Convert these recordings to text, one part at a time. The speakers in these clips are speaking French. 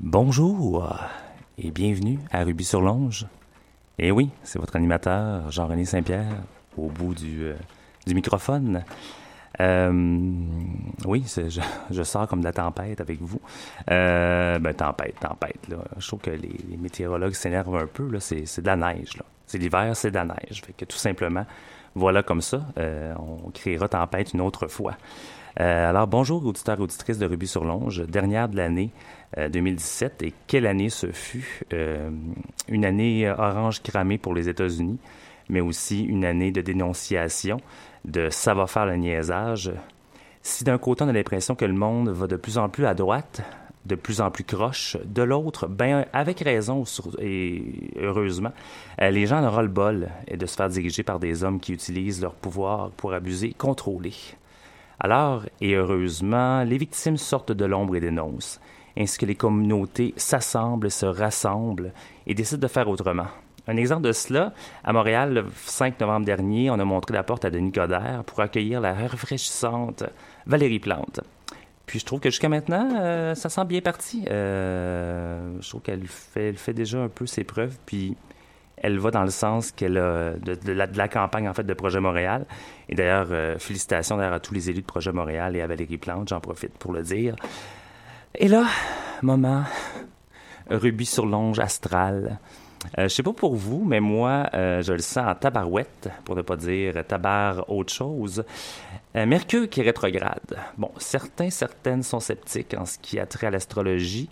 Bonjour et bienvenue à Ruby sur Longe. Et oui, c'est votre animateur Jean-René Saint-Pierre au bout du, euh, du microphone. Euh, oui, je, je, sors comme de la tempête avec vous. Euh, ben, tempête, tempête. Là. Je trouve que les, les météorologues s'énervent un peu. C'est, de la neige. C'est l'hiver, c'est de la neige. Fait que tout simplement, voilà comme ça. On créera tempête une autre fois. Euh, alors, bonjour, auditeurs et auditrices de Ruby sur Longe, dernière de l'année 2017. Euh, et quelle année ce fut? Euh, une année orange cramée pour les États-Unis, mais aussi une année de dénonciation, de ça va faire le niaisage. Si d'un côté, on a l'impression que le monde va de plus en plus à droite, de plus en plus croche. De l'autre, ben avec raison et heureusement, les gens auront le bol de se faire diriger par des hommes qui utilisent leur pouvoir pour abuser, contrôler. Alors, et heureusement, les victimes sortent de l'ombre et dénoncent, ainsi que les communautés s'assemblent, se rassemblent et décident de faire autrement. Un exemple de cela, à Montréal, le 5 novembre dernier, on a montré la porte à Denis Coderre pour accueillir la rafraîchissante Valérie Plante. Puis je trouve que jusqu'à maintenant, euh, ça sent bien parti. Euh, je trouve qu'elle fait, fait déjà un peu ses preuves, puis elle va dans le sens qu'elle a de, la, campagne en fait de Projet Montréal. Et d'ailleurs, euh, félicitations à tous les élus de Projet Montréal et à Valérie Plante, j'en profite pour le dire. Et là, moment, rubis sur longe astral. Euh, je sais pas pour vous, mais moi, euh, je le sens en tabarouette, pour ne pas dire tabar autre chose. Euh, Mercure qui rétrograde. Bon, certains, certaines sont sceptiques en ce qui a trait à l'astrologie,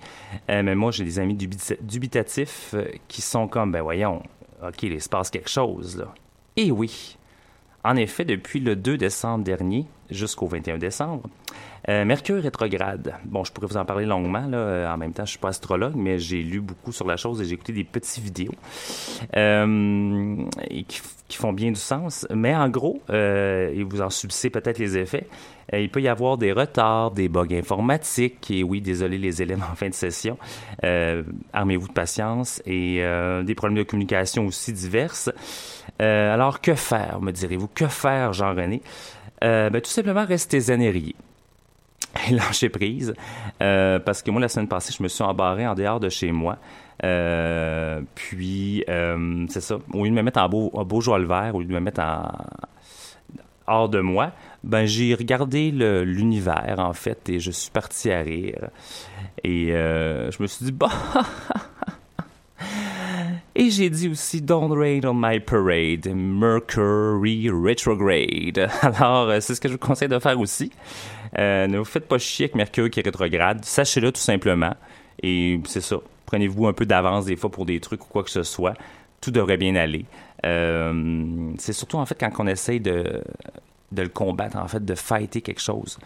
mais moi, j'ai des amis dubitatifs qui sont comme, ben voyons, OK, il se passe quelque chose, là. Et oui. En effet, depuis le 2 décembre dernier jusqu'au 21 décembre, euh, Mercure rétrograde. Bon, je pourrais vous en parler longuement. Là. Euh, en même temps, je suis pas astrologue, mais j'ai lu beaucoup sur la chose et j'ai écouté des petites vidéos euh, qui, font bien du sens. Mais en gros, et vous en subissez peut-être les effets, il peut y avoir des retards, des bugs informatiques. Et oui, désolé les élèves en fin de session. Armez-vous de patience et des problèmes de communication aussi diverses. Alors, que faire, me direz-vous? Que faire, Jean-René? Ben, tout simplement, restez zen et prise. Euh, parce que moi, la semaine passée, je me suis embarré en dehors de chez moi. Euh, puis, euh, c'est ça. Au lieu de me mettre en beau, beau joie le vert, au lieu de me mettre en, hors de moi, ben j'ai regardé l'univers, en fait, et je suis parti à rire. Et je me suis dit, bah... Et j'ai dit aussi Don't rain on my parade, Mercury retrograde. Alors, c'est ce que je vous conseille de faire aussi. Euh, ne vous faites pas chier avec Mercure qui est rétrograde. Sachez-le tout simplement. Et c'est ça. Prenez-vous un peu d'avance des fois pour des trucs ou quoi que ce soit. Tout devrait bien aller. Euh, c'est surtout en fait quand on essaye de, de le combattre, en fait, de fighter quelque chose.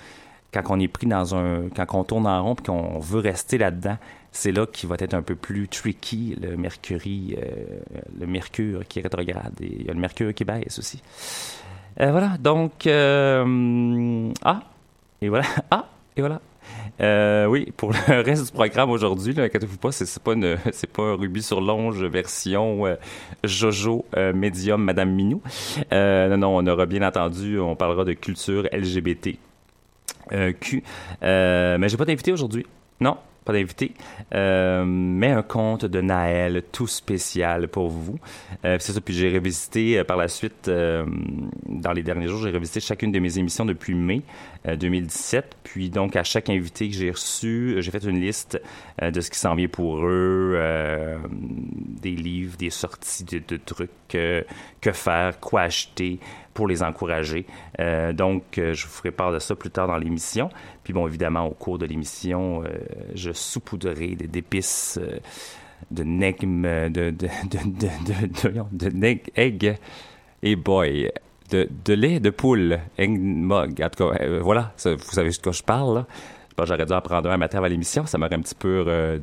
Quand on est pris dans un. Quand on tourne en rond et qu'on veut rester là-dedans, c'est là qu'il va être un peu plus tricky, le Mercure, euh, le Mercure qui rétrograde. Et il y a le Mercure qui baisse aussi. voilà, donc. ah, et voilà. Ah! Et voilà. Euh, oui, pour le reste du programme aujourd'hui, inquiétez-vous pas, c'est pas une, c'est pas un rubis sur longe version euh, Jojo euh, médium Madame Minou. non, non, on aura bien entendu, on parlera de culture LGBT. Q. mais j'ai pas d'invité aujourd'hui. Non, pas d'invité, euh, mais un conte de Naël tout spécial pour vous. Euh, c'est ça, puis j'ai revisité euh, par la suite, dans les derniers jours, j'ai revisité chacune de mes émissions depuis mai 2017. Puis donc, à chaque invité que j'ai reçu, j'ai fait une liste de ce qui s'en vient pour eux, des livres, des sorties de, trucs, que faire, quoi acheter, pour les encourager. Donc, je vous ferai part de ça plus tard dans l'émission. Puis bon, évidemment, au cours de l'émission, je saupoudrerai d'épices de negm, de, de, de, de, de, et boy, de, lait de poule, egg mug. En tout cas, voilà, vous savez de quoi je parle, là j'aurais dû en prendre un matin à l'émission, ça m'aurait un petit peu euh,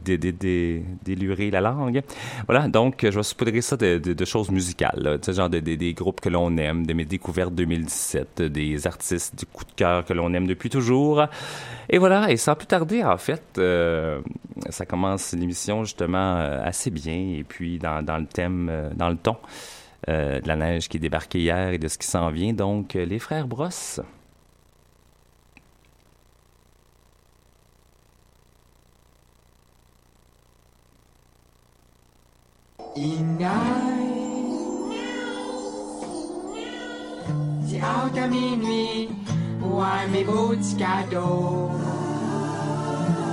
déluré la langue. Voilà, donc je vais saupoudrer ça de, choses musicales, sais, genre des groupes que l'on aime, de mes découvertes 2017, des artistes du coup de cœur que l'on aime depuis toujours. Et voilà, et sans plus tarder, en fait, euh, ça commence l'émission justement euh, assez bien, et puis dans, dans le thème, dans le ton. de la neige qui est débarquée hier et de ce qui s'en vient. Donc, les frères Brosse. Inai C'est out à minuit pour mes beaux petits cadeaux.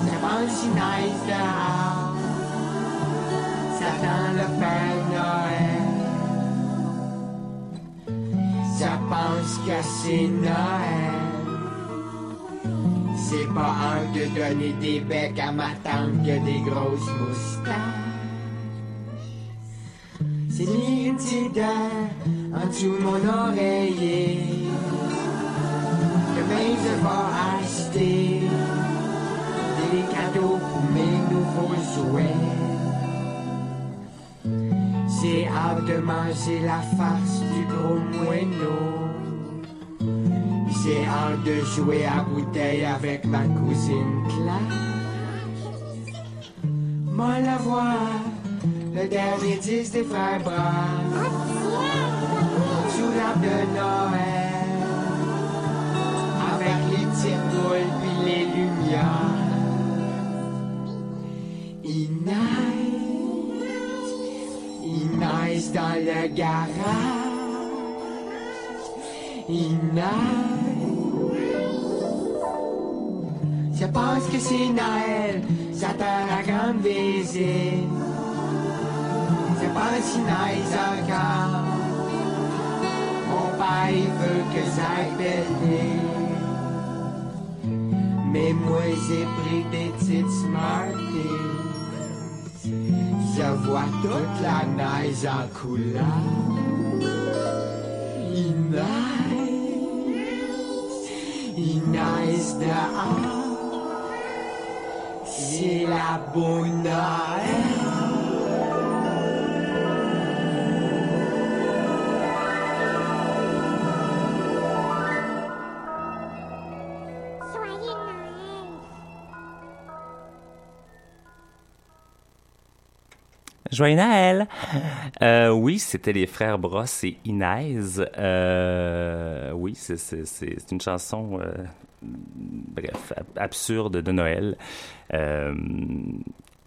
Ça va si nice dehors. Ça tend le Père Noël. Ça pense que c'est Noël. C'est pas un de donner des becs à ma tante que des grosses moustaches. C'est petite en dessous de mon oreiller. Demain, je vais acheter des cadeaux pour mes nouveaux jouets. J'ai hâte de manger la farce du gros moineau. J'ai hâte de jouer à bouteille avec ma cousine Claire. Moi la voir le dernier disque des frères Bras, sous l'arbre de Noël, avec les petites boules puis les lumières. Il neige, il neige dans le garage, il neige. Je pense que c'est Noël, j'attends la grande visite nice encore. Mon père veut que j'aille baigner. Mais moi j'ai pris des petites Smarties. Je vois toute la neige en couleur. Il neige, il neige dehors. C'est la bonne Noël. Joyeux Noël! Euh, oui, c'était les frères Bross et Inès. Euh, oui, c'est une chanson, euh, bref, absurde de Noël. Euh,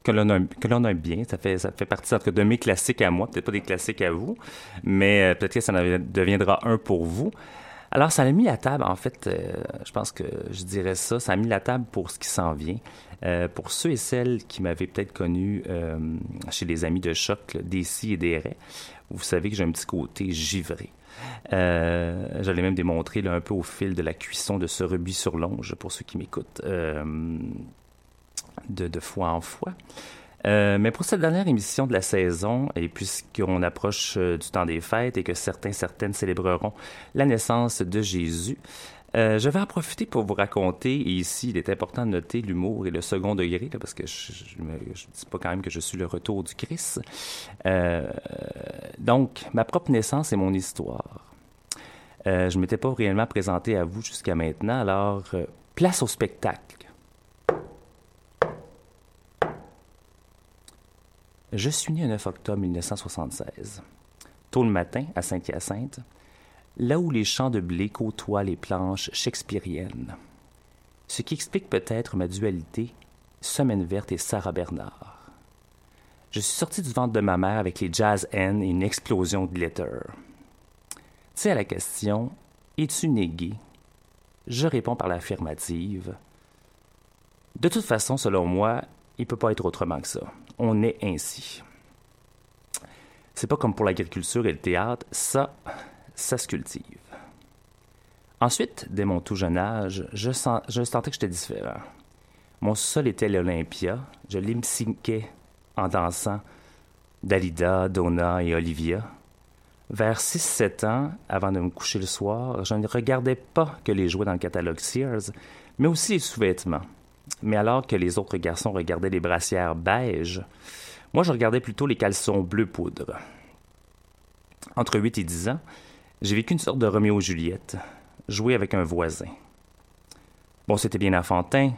que l'on aime bien. Ça fait, ça fait partie de mes classiques à moi, peut-être pas des classiques à vous, mais peut-être que ça deviendra un pour vous. Alors, ça a mis la table, en fait, je pense que je dirais ça, ça a mis la table pour ce qui s'en vient. Euh, pour ceux et celles qui m'avaient peut-être connu euh, chez les amis de choc, d'ici et des vous savez que j'ai un petit côté givré. Euh, J'allais même démontrer un peu au fil de la cuisson de ce rubis sur longe, pour ceux qui m'écoutent, euh, de, de, fois en fois. Mais pour cette dernière émission de la saison, et puisqu'on approche du temps des fêtes et que certains, certaines célébreront la naissance de Jésus, euh, je vais en profiter pour vous raconter, et ici, il est important de noter l'humour et le second degré, parce que je ne dis pas quand même que je suis le retour du Christ. Euh, donc, ma propre naissance et mon histoire. Euh, je ne m'étais pas réellement présenté à vous jusqu'à maintenant, alors place au spectacle. Je suis né le 9 octobre 1976. Tôt le matin, à Saint-Hyacinthe, là où les champs de blé côtoient les planches shakespeariennes. Ce qui explique peut-être ma dualité Semaine Verte et Sarah Bernard. Je suis sorti du ventre de ma mère avec les Jazz N et une explosion de glitter. Tu à la question Es-tu négué Je réponds par l'affirmative. De toute façon, selon moi, il peut pas être autrement que ça. On est ainsi. C'est pas comme pour l'agriculture et le théâtre, ça, ça se cultive. Ensuite, dès mon tout jeune âge, je, sentais que j'étais différent. Mon sol était l'Olympia, je l'imsiquais en dansant Dalida, Donna et Olivia. Vers 6-7 ans, avant de me coucher le soir, je ne regardais pas que les jouets dans le catalogue Sears, mais aussi les sous-vêtements. Mais alors que les autres garçons regardaient les brassières beige, moi je regardais plutôt les caleçons bleu poudre. Entre 8 et 10 ans, j'ai vécu une sorte de Roméo Juliette, joué avec un voisin. Bon, c'était bien enfantin,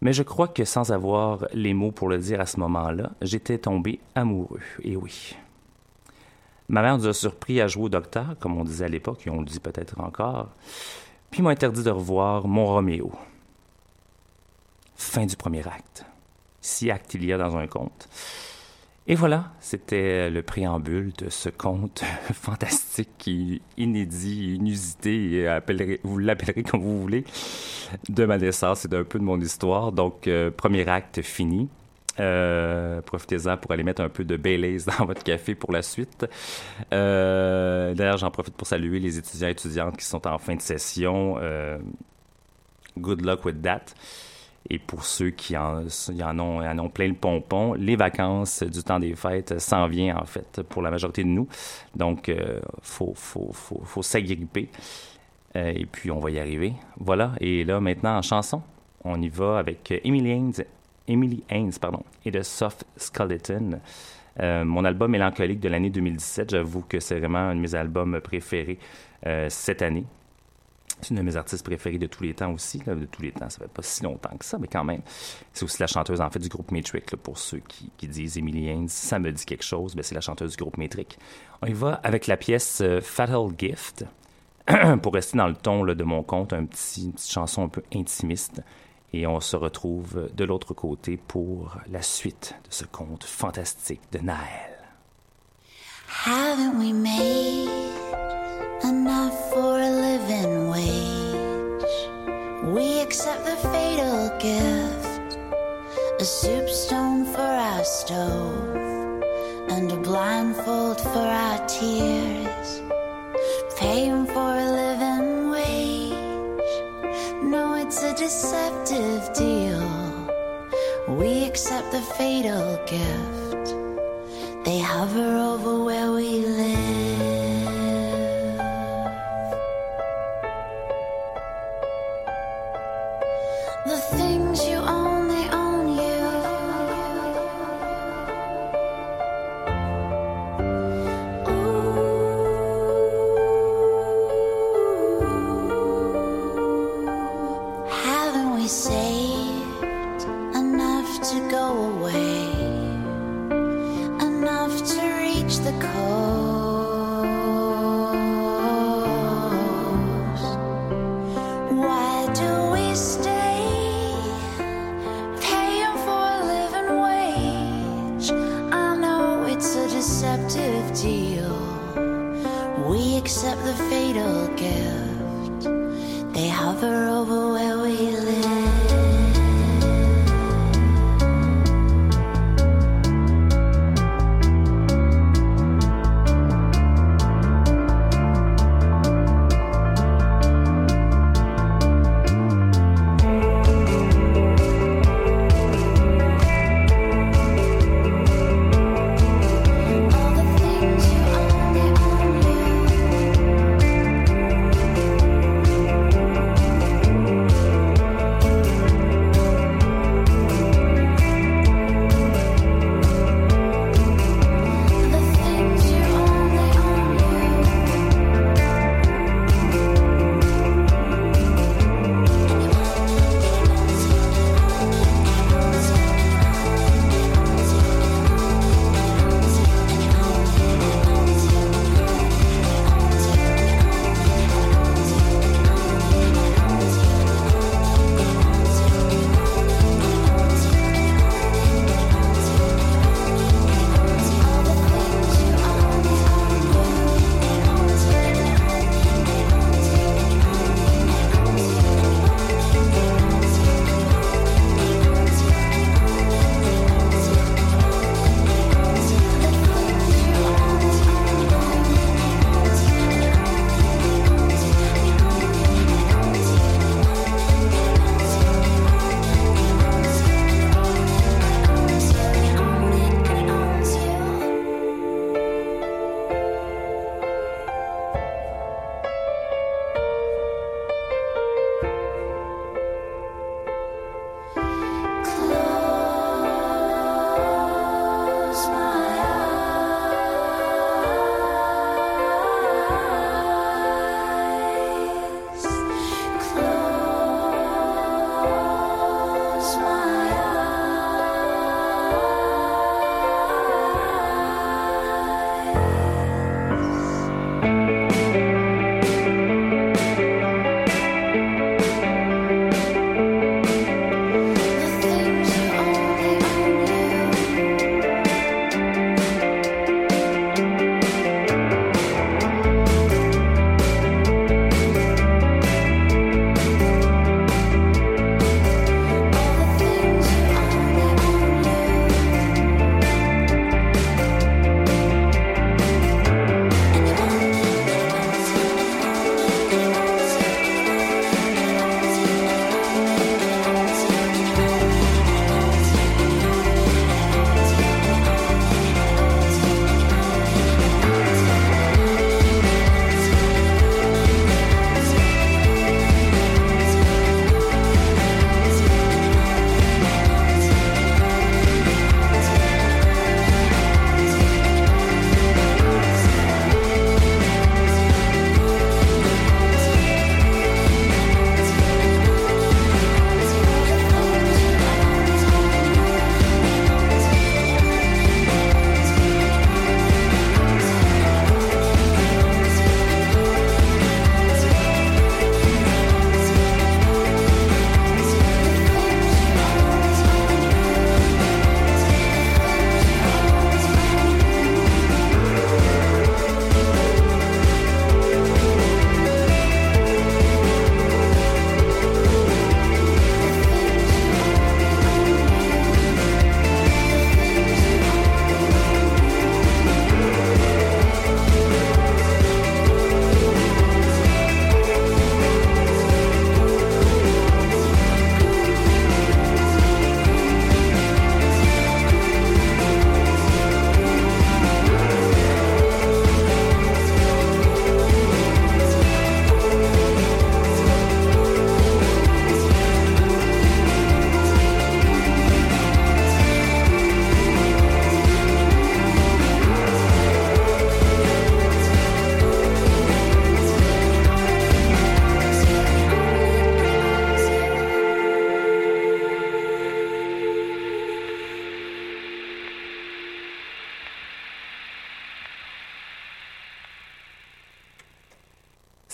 mais je crois que sans avoir les mots pour le dire à ce moment-là, j'étais tombé amoureux, et oui. Ma mère nous a surpris à jouer au docteur, comme on disait à l'époque, et on le dit peut-être encore, puis m'a interdit de revoir mon Roméo. Fin du premier acte. Six actes il y a dans un conte. Et voilà, c'était le préambule de ce conte fantastique, inédit, inusité, vous l'appellerez comme vous voulez, de ma naissance et d'un peu de mon histoire. Donc, euh, premier acte fini. Euh, profitez-en pour aller mettre un peu de Baileys dans votre café pour la suite. Euh, d'ailleurs, j'en profite pour saluer les étudiants et étudiantes qui sont en fin de session. good luck with that. Et pour ceux qui en, ont, plein le pompon, les vacances du temps des fêtes s'en vient en fait pour la majorité de nous. Donc, il euh, faut, faut, faut, faut s'agripper. Euh, et puis, on va y arriver. Voilà. Et là, maintenant, en chanson, on y va avec Emily Haynes, Emily Haynes pardon, et The Soft Skeleton. Euh, mon album mélancolique de l'année 2017, j'avoue que c'est vraiment un de mes albums préférés cette année. C'est une de mes artistes préférés de tous les temps aussi. de tous les temps, ça fait pas si longtemps que ça, mais quand même. C'est aussi la chanteuse, en fait, du groupe Metric. pour ceux qui, disent Emily Haynes, ça me dit quelque chose, mais c'est la chanteuse du groupe Metric. On y va avec la pièce euh, Fatal Gift. pour rester dans le ton de mon conte, un petit, une petite chanson un peu intimiste. Et on se retrouve de l'autre côté pour la suite de ce conte fantastique de Naël. Haven't we made enough for a living wage. We accept the fatal gift, a soup stone for our stove, and a blindfold for our tears. Paying for a living wage. No, it's a deceptive deal. We accept the fatal gift. They hover over where we live. away.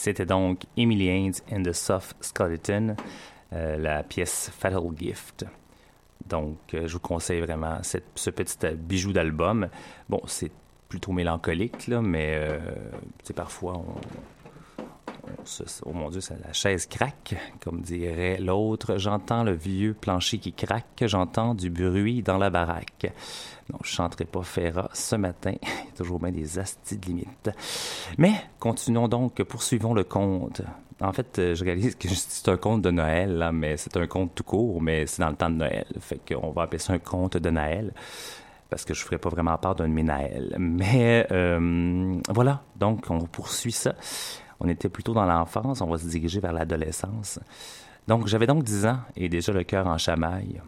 C'était donc Emily Haynes and the Soft Skeleton, euh, la pièce Fatal Gift. Donc, euh, je vous conseille vraiment ce petit bijou d'album. Bon, c'est plutôt mélancolique, là, mais euh, parfois on, oh mon Dieu, la chaise craque, comme dirait l'autre. J'entends le vieux plancher qui craque, j'entends du bruit dans la baraque. Non, je chanterai pas Ferra ce matin. Il y a toujours bien des astis de limite. Mais continuons donc, poursuivons le conte. En fait, euh, je réalise que c'est un conte de Noël, là, mais c'est un conte tout court, mais c'est dans le temps de Noël. Fait qu'on va appeler ça un conte de Noël parce que je ne ferai pas vraiment part d'un de mes Noël. Mais euh, voilà, donc on poursuit ça. On était plutôt dans l'enfance, on va se diriger vers l'adolescence. Donc j'avais donc 10 ans et déjà le cœur en chamaille.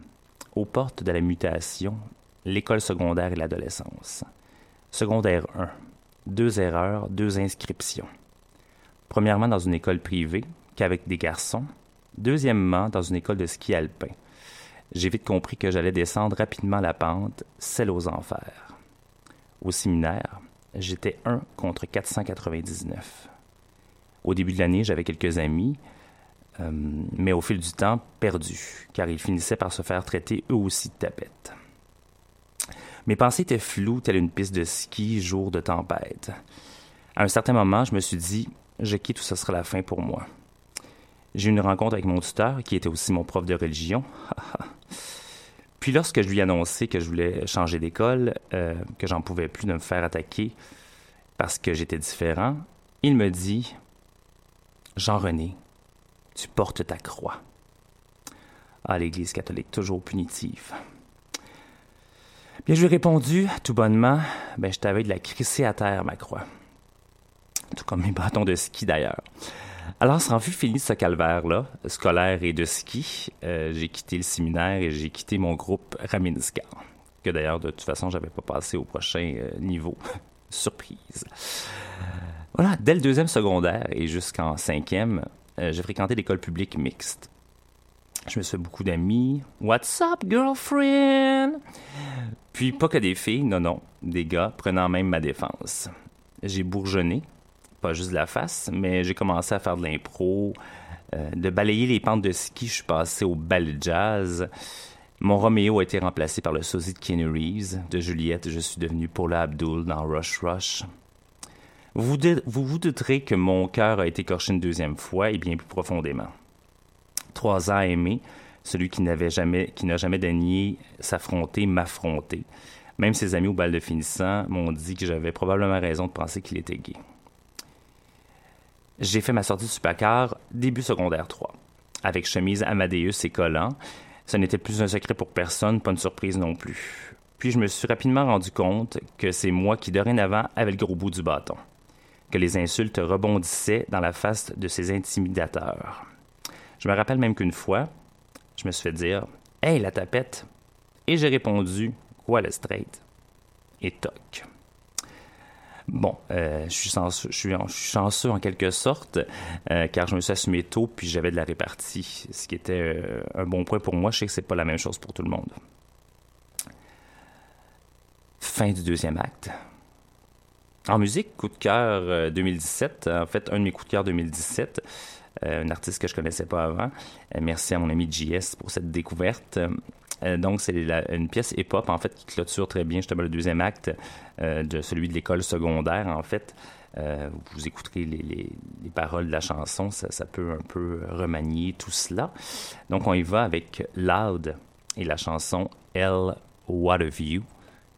Aux portes de la mutation, l'école secondaire et l'adolescence. Secondaire 1. Deux erreurs, deux inscriptions. Premièrement, dans une école privée, qu'avec des garçons. Deuxièmement, dans une école de ski alpin. J'ai vite compris que j'allais descendre rapidement la pente, celle aux enfers. Au séminaire, j'étais 1 contre 499. Au début de l'année, j'avais quelques amis, euh, mais au fil du temps, perdus, car ils finissaient par se faire traiter eux aussi de tapettes. Mes pensées étaient floues, telle une piste de ski jour de tempête. À un certain moment, je me suis dit, je quitte ou ce sera la fin pour moi. J'ai eu une rencontre avec mon tuteur, qui était aussi mon prof de religion. Puis lorsque je lui ai annoncé que je voulais changer d'école, euh, que j'en pouvais plus de me faire attaquer parce que j'étais différent, il me dit Jean-René, tu portes ta croix. Ah, l'Église catholique, toujours punitive. Bien, je lui ai répondu, tout bonnement, ben, je t'avais de la crisser à terre, ma croix. Tout comme mes bâtons de ski, d'ailleurs. Alors, sans fut fini ce calvaire-là, scolaire et de ski, euh, j'ai quitté le séminaire et j'ai quitté mon groupe Raminska, que d'ailleurs, de toute façon, j'avais pas passé au prochain euh, niveau. Surprise. Voilà, dès le deuxième secondaire et jusqu'en cinquième, euh, j'ai fréquenté l'école publique mixte. Je me suis beaucoup d'amis. What's up, girlfriend? Puis pas que des filles, non, non, des gars prenant même ma défense. J'ai bourgeonné, pas juste de la face, mais j'ai commencé à faire de l'impro. Euh, de balayer les pentes de ski, je suis passé au bal jazz. Mon Roméo a été remplacé par le sosie de Kenny Reeves. De Juliette, je suis devenu Paula Abdul dans Rush Rush. Vous vous, douterez que mon cœur a été écorché une deuxième fois et bien plus profondément. Trois ans aimé, celui qui n'avait jamais, qui n'a jamais daigné s'affronter, m'affronter. Même ses amis au bal de finissant m'ont dit que j'avais probablement raison de penser qu'il était gay. J'ai fait ma sortie du Supercar début secondaire 3, avec chemise Amadeus et collant. Ce n'était plus un secret pour personne, pas une surprise non plus. Puis je me suis rapidement rendu compte que c'est moi qui dorénavant avait le gros bout du bâton que les insultes rebondissaient dans la face de ces intimidateurs. Je me rappelle même qu'une fois, je me suis fait dire Hey, la tapette Et j'ai répondu Quoi, le straight? Et toc. Bon, euh, je, suis chanceux, en quelque sorte, euh, car je me suis assumé tôt, puis j'avais de la répartie, ce qui était euh, un bon point pour moi. Je sais que c'est pas la même chose pour tout le monde. Fin du deuxième acte. En musique, coup de cœur 2017, euh, en fait, un de mes coups de cœur 2017, euh, un artiste que je connaissais pas avant. Merci à mon ami JS pour cette découverte. Donc, c'est une pièce hip-hop, en fait, qui clôture très bien justement le deuxième acte de celui de l'école secondaire, en fait. vous écouterez les, paroles de la chanson, ça, peut un peu remanier tout cela. Donc, on y va avec Loud et la chanson L, What of You.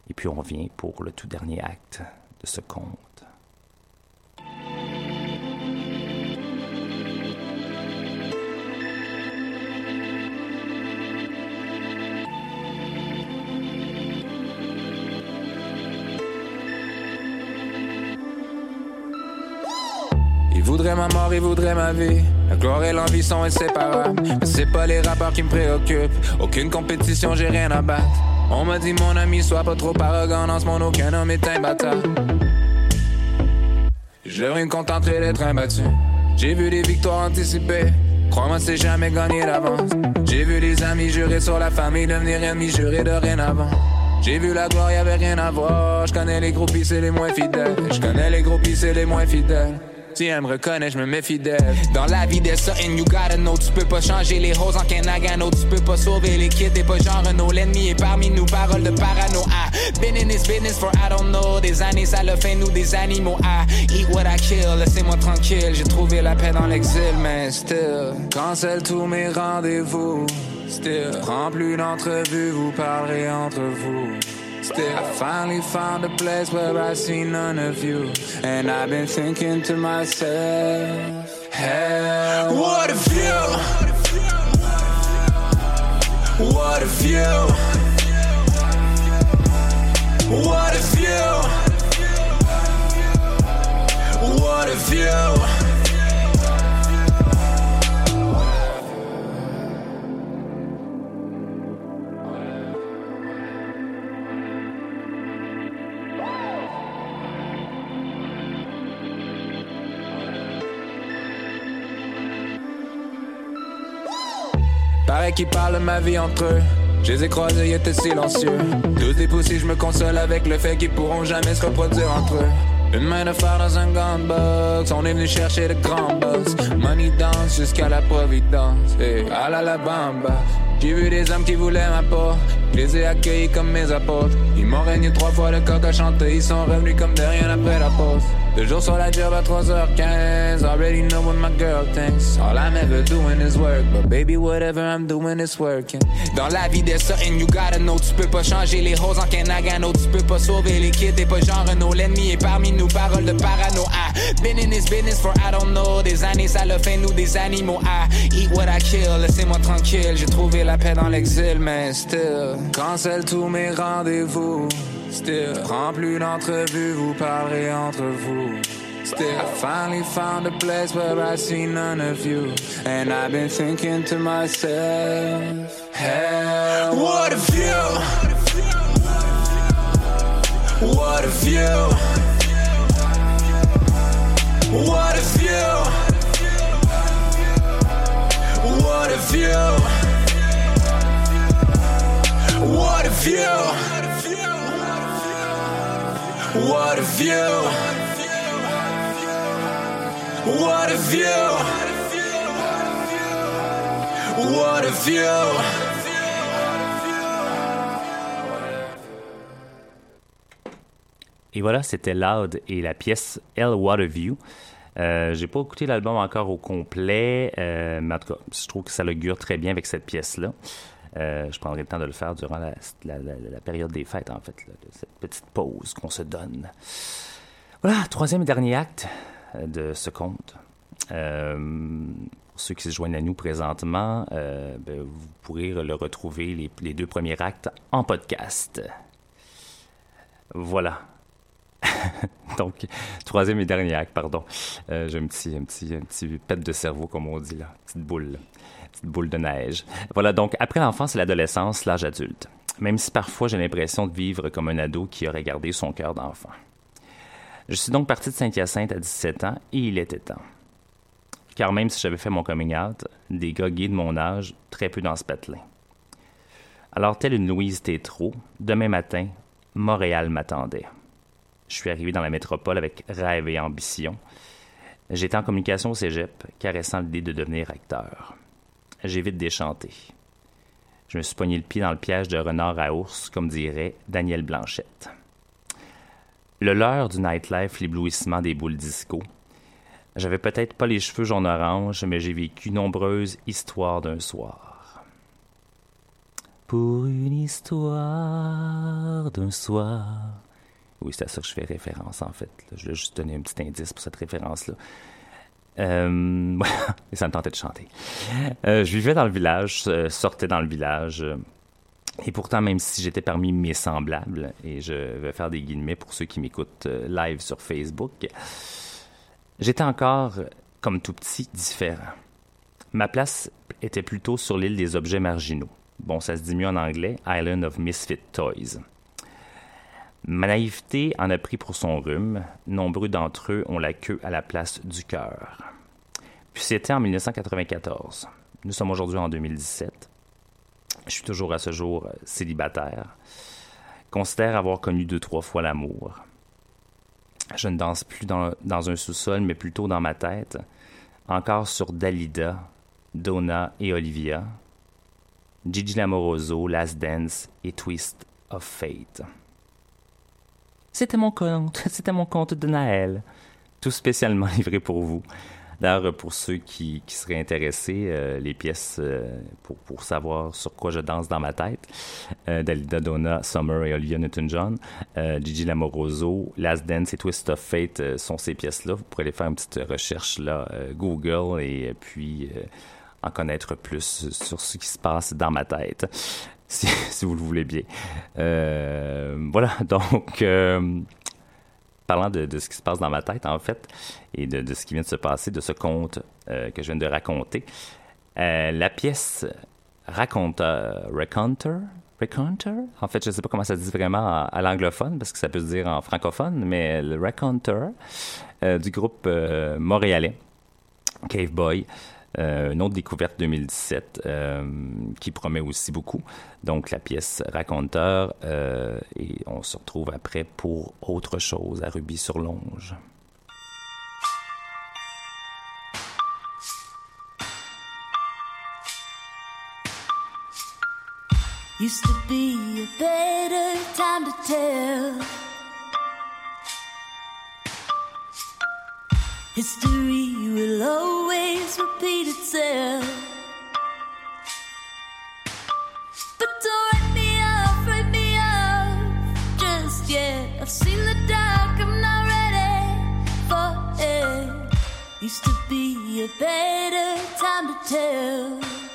Et puis, on revient pour le tout dernier acte de ce conte. Ma mort, il voudrait ma vie. La gloire et l'envie sont inséparables. Mais c'est pas les rapports qui me préoccupent. Aucune compétition, j'ai rien à battre. On m'a dit mon ami, sois pas trop arrogant, dans ce monde aucun homme est imbattable. Je devrais me contenter d'être imbattu. J'ai vu des victoires anticipées. Crois-moi, c'est jamais gagné d'avance. J'ai vu des amis jurer sur la famille, devenir ennemis, jurer de rien avant. J'ai vu la gloire, y'avait rien à voir. Je connais les groupies, c'est les moins fidèles. Je connais les groupies, c'est les moins fidèles. Si elle me reconnaît, je me méfie d'elle. Dans la vie des something you gotta know. Tu peux pas changer les roses en Kenagano. Tu peux pas sauver les kids, t'es pas genre Renault. L'ennemi est parmi nous, parole de parano. Ah, been in this business for I don't know. Des années, ça le fait nous des animaux. Ah, eat what I kill, laissez-moi tranquille. J'ai trouvé la paix dans l'exil, mais still. Cancel tous mes rendez-vous. Still. Prends plus d'entrevues, vous parlerez entre vous. Still, I finally found a place where I see none of you. And I've been thinking to myself, hell, what a view! What a view! What a view! What a view! Qu'ils parlent ma vie entre eux. Je les ai croisés, ils étaient silencieux. Tous des poussés, je me console avec le fait qu'ils pourront jamais se reproduire entre eux. Une main de fer dans un gunbox, on est venu chercher le grand boss. Money dance jusqu'à la providence, et à la la bamba. J'ai vu des hommes qui voulaient ma peau, je les ai accueillis comme mes apôtres. Ils m'ont régné trois fois le coq à chanter, ils sont revenus comme de rien après la pause. Deux jours sur la job à 3h15. Already know what my girl thinks. All I'm ever doing is work. But baby, whatever I'm doing is working. Dans la vie, there's something you gotta know. Tu peux pas changer les roses en Kenagano. Tu peux pas sauver les kids. T'es pas genre Renault. L'ennemi est parmi nous. Parole de parano. Ah, been in this business for I don't know. Des années, ça le fait nous des animaux. Ah, eat what I kill. Laissez-moi tranquille. J'ai trouvé la paix dans l'exil, mais still. Cancel tous mes rendez-vous. Still, prends plus d'entrevues, vous parlerez entre vous. Still, I finally found a place where I see none of you. And I've been thinking to myself, hell, what a view! What a view! What a view! What a view! What a view! What a view! What a view! What a view! Et voilà, c'était Loud et la pièce L What a View. Euh, j'ai pas écouté l'album encore au complet, euh, mais en tout cas, je trouve que ça l'augure très bien avec cette pièce-là. Euh, je prendrai le temps de le faire durant la, période des fêtes, en fait, cette petite pause qu'on se donne. Voilà, troisième et dernier acte euh, de ce conte. Euh, pour ceux qui se joignent à nous présentement, ben, vous pourrez le retrouver, les, les, deux premiers actes, en podcast. Voilà. Donc, troisième et dernier acte, pardon. J'ai un petit, un, petit, un petit pet de cerveau, comme on dit là, petite boule boule de neige. Voilà, donc après l'enfance et l'adolescence, l'âge adulte. Même si parfois j'ai l'impression de vivre comme un ado qui aurait gardé son cœur d'enfant. Je suis donc parti de Saint-Hyacinthe à 17 ans et il était temps. Car même si j'avais fait mon coming out, des gars gays de mon âge, très peu dans ce patelin. Alors, telle une Louise Tétrault, demain matin, Montréal m'attendait. Je suis arrivé dans la métropole avec rêve et ambition. J'étais en communication au cégep, caressant l'idée de devenir acteur j'ai vite déchanté. Je me suis poigné le pied dans le piège de renard à ours, comme dirait Daniel Blanchette. Le leurre du nightlife, l'éblouissement des boules disco. J'avais peut-être pas les cheveux jaune-orange, mais j'ai vécu nombreuses histoires d'un soir. Pour une histoire d'un soir. Oui, c'est à ça que je fais référence, en fait. Je vais juste donner un petit indice pour cette référence-là. Euh, et ça me tentait de chanter. Euh, je vivais dans le village, euh, sortais dans le village. et pourtant, même si j'étais parmi mes semblables, et je vais faire des guillemets pour ceux qui m'écoutent live sur Facebook, j'étais encore, comme tout petit, différent. Ma place était plutôt sur l'île des objets marginaux. Bon, ça se dit mieux en anglais, Island of Misfit Toys. Ma naïveté en a pris pour son rhume. Nombreux d'entre eux ont la queue à la place du cœur. Puis c'était en 1994. Nous sommes aujourd'hui en 2017. Je suis toujours à ce jour euh, célibataire. Considère avoir connu deux, trois fois l'amour. Je ne danse plus dans, dans un sous-sol, mais plutôt dans ma tête. Encore sur Dalida, Donna et Olivia. Gigi Lamoroso, Last Dance et Twist of Fate. C'était mon conte, c'était mon conte de Naël, tout spécialement livré pour vous. D'ailleurs, pour ceux qui, qui seraient intéressés, euh, les pièces euh, pour, pour savoir sur quoi je danse dans ma tête, euh, Dalida Donna, Summer et Olivia Newton-John, euh, Gigi Lamoroso, Last Dance et Twist of Fate euh, sont ces pièces-là. Vous pourrez aller faire une petite recherche là, euh, Google et puis en connaître plus sur ce qui se passe dans ma tête, si, vous le voulez bien. voilà, donc parlant de, ce qui se passe dans ma tête, en fait, et de, ce qui vient de se passer, de ce conte euh, que je viens de raconter, euh, la pièce raconte, raconter, raconter, en fait, je ne sais pas comment ça se dit vraiment à, à l'anglophone, parce que ça peut se dire en francophone, mais le raconter euh, du groupe montréalais, Cave Boy, euh, une autre découverte 2017 euh, qui promet aussi beaucoup. Donc la pièce Raconteur euh, et on se retrouve après pour autre chose à Ruby sur Longe. Used to be a better time to tell History will always repeat itself. But don't write me off, write me off just yet. I've seen the dark, I'm not ready for it. Used to be a better time to tell.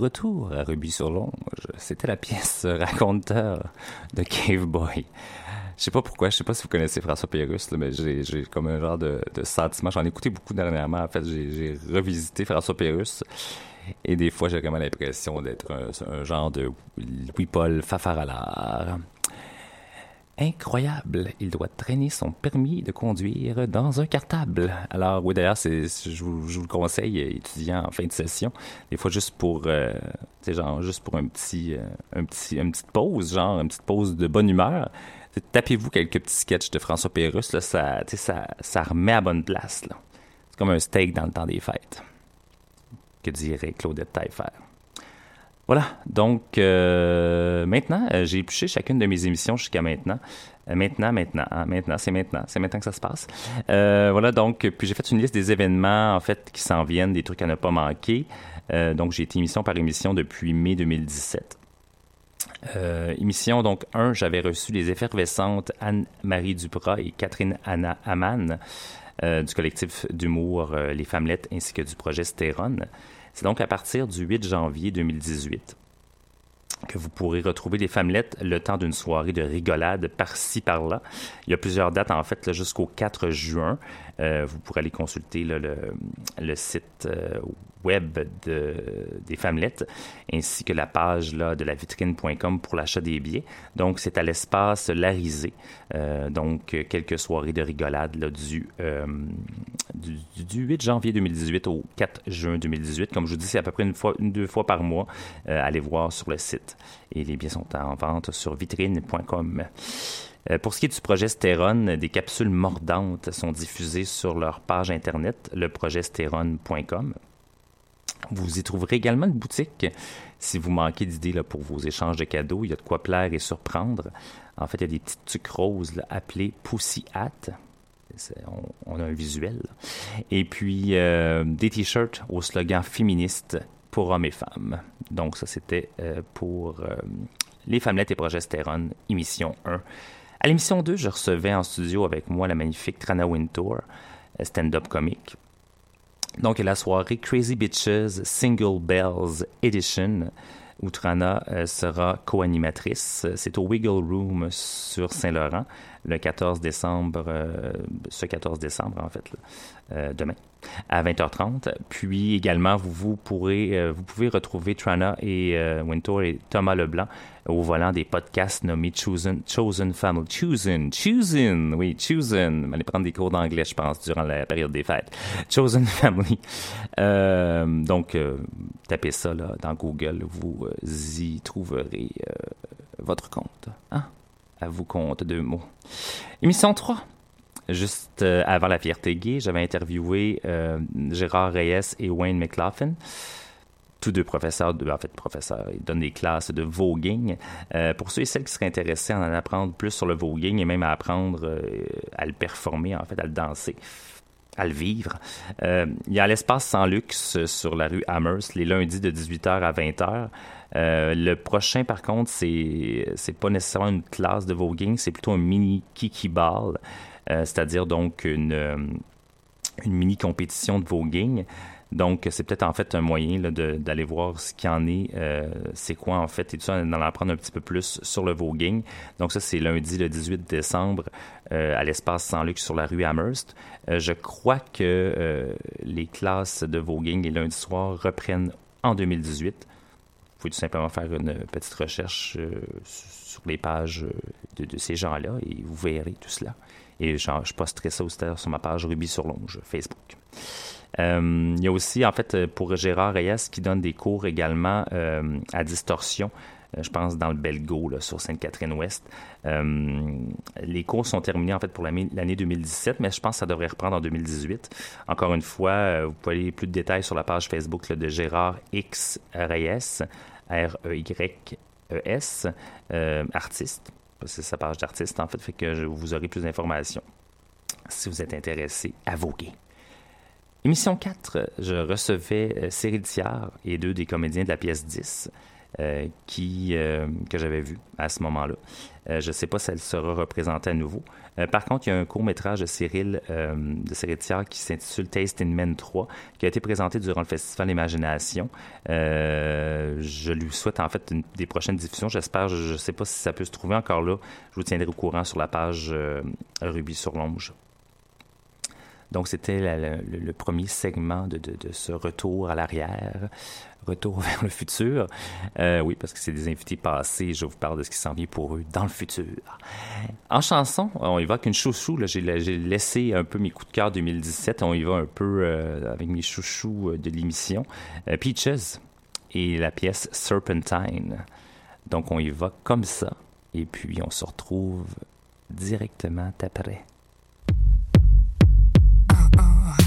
Retour à Ruby sur Longe, c'était la pièce Raconteur de Cave Boy. Je sais pas pourquoi, je sais pas si vous connaissez François Pérusse, mais j'ai comme un genre de, de sentiment. J'en ai écouté beaucoup dernièrement. En fait, j'ai revisité François Pérusse. Et des fois, j'ai vraiment l'impression d'être un, genre de Louis-Paul Fafaralard. Incroyable, il doit traîner son permis de conduire dans un cartable. Alors oui, d'ailleurs, je, vous, le conseille, étudiant en fin de session, des fois juste pour, euh, genre juste pour un petit, euh, un petit, une petite pause, genre une petite pause de bonne humeur. Tapez-vous quelques petits sketchs de François Pérusse, là, ça, ça, ça remet à bonne place. C'est comme un steak dans le temps des fêtes. Que dirait Claudette Taillefer? Voilà, donc euh, maintenant, euh, j'ai épluché chacune de mes émissions jusqu'à maintenant. Euh, maintenant, maintenant, hein, maintenant, c'est maintenant, c'est maintenant que ça se passe. voilà, donc, puis j'ai fait une liste des événements, en fait, qui s'en viennent, des trucs à ne pas manquer. donc, j'ai été émission par émission depuis mai 2017. émission, donc, 1, j'avais reçu les effervescentes Anne-Marie Duprat et Catherine Anna Aman du collectif d'humour Les Femmelettes ainsi que du projet Stérone. C'est donc à partir du 8 janvier 2018 que vous pourrez retrouver les femmelettes le temps d'une soirée de rigolade par-ci par-là. Il y a plusieurs dates en fait jusqu'au 4 juin. Euh, vous pourrez aller consulter le, site euh, web de, des Femmelettes ainsi que la page là, de la vitrine.com pour l'achat des billets. Donc, c'est à l'espace Larisé. Euh, donc, quelques soirées de rigolade là, du, du, du, 8 janvier 2018 au 4 juin 2018. Comme je vous dis, c'est à peu près une fois, une, deux fois par mois. allez voir sur le site. Et les billets sont en vente sur vitrine.com. Euh, pour ce qui est du projet Stérone, des capsules mordantes sont diffusées sur leur page internet, leprogestérone.com. Vous y trouverez également une boutique si vous manquez d'idées pour vos échanges de cadeaux. Il y a de quoi plaire et surprendre. En fait, il y a des petites tucs roses appelées Pussy Hat. On, a un visuel. Et puis, euh, des t-shirts au slogan féministe pour hommes et femmes. Donc, ça, c'était euh, pour les femmelettes et progestérone, émission 1. À l'émission 2, je recevais en studio avec moi la magnifique Trana Wintour, euh, stand-up comique. Donc, la soirée Crazy Bitches Single Bells Edition, où Trana euh, sera co-animatrice. C'est au Wiggle Room sur Saint-Laurent le 14 décembre, euh, ce 14 décembre en fait, demain à 20h30. Puis également, vous, vous pourrez, vous pouvez retrouver Trana et Wintour et Thomas Leblanc au volant des podcasts nommés Chosen, Chosen Family. Chosen, Chosen, oui, Chosen. Allez prendre des cours d'anglais, je pense, durant la période des fêtes. Chosen Family. Euh, donc, euh, tapez ça là, dans Google, vous euh, y trouverez votre compte. Hein? À vous compte deux mots. Émission 3. Juste avant la fierté gay, j'avais interviewé Gérard Reyes et Wayne McLaughlin tous deux professeurs, en fait professeurs, ils donnent des classes de voguing. Euh, pour ceux et celles qui seraient intéressés à en apprendre plus sur le voguing et même à apprendre euh, à le performer, en fait, à le danser à le vivre. Euh, il y a l'espace sans luxe sur la rue Amherst les lundis de 18h à 20h. le prochain, par contre, c'est c'est pas nécessairement une classe de voguing, c'est plutôt un mini kiki ball, c'est-à-dire donc une une mini compétition de voguing. Donc, c'est peut-être en fait un moyen d'aller voir ce qu'il en est, euh, c'est quoi en fait, et tout ça, d'en apprendre un petit peu plus sur le voguing. Donc, ça, c'est lundi le 18 décembre euh, à l'espace sans luxe sur la rue Amherst. Euh, je crois que les classes de voguing les lundis soirs reprennent en 2018. Vous pouvez tout simplement faire une petite recherche sur les pages de, ces gens-là et vous verrez tout cela. Et je posterai ça aussi sur ma page Ruby sur Longe Facebook. Euh, il y a aussi, en fait, pour Gérard Reyes, qui donne des cours également euh, à distorsion euh, je pense, dans le Belgo, sur Sainte-Catherine-Ouest. les cours sont terminés, en fait, pour l'année 2017, mais je pense que ça devrait reprendre en 2018. Encore une fois, vous pouvez aller plus de détails sur la page Facebook de Gérard X Reyes, R-E-Y-E-S, artiste. C'est sa page d'artiste, en fait, fait que vous aurez plus d'informations si vous êtes intéressé à voguer. Émission 4, je recevais euh, Cyril Thiard et deux des comédiens de la pièce 10. qui, que j'avais vu à ce moment-là. je ne sais pas si elle sera représentée à nouveau. Par contre, il y a un court-métrage de Cyril, de Cyril qui s'intitule Taste in Men 3, qui a été présenté durant le Festival Imagination. je lui souhaite en fait des prochaines diffusions. J'espère, je ne sais pas si ça peut se trouver encore là. Je vous tiendrai au courant sur la page Ruby sur Longe. Donc, c'était le, premier segment de, ce retour à l'arrière, retour vers le futur. Euh, oui, parce que c'est des invités passés. Je vous parle de ce qui s'en vient pour eux dans le futur. En chanson, on y va avec une chouchou. J'ai laissé un peu mes coups de cœur 2017. On y va un peu euh, avec mes chouchous euh, de l'émission. Peaches et la pièce Serpentine. Donc, on y va comme ça. Et puis, on se retrouve directement après. uh.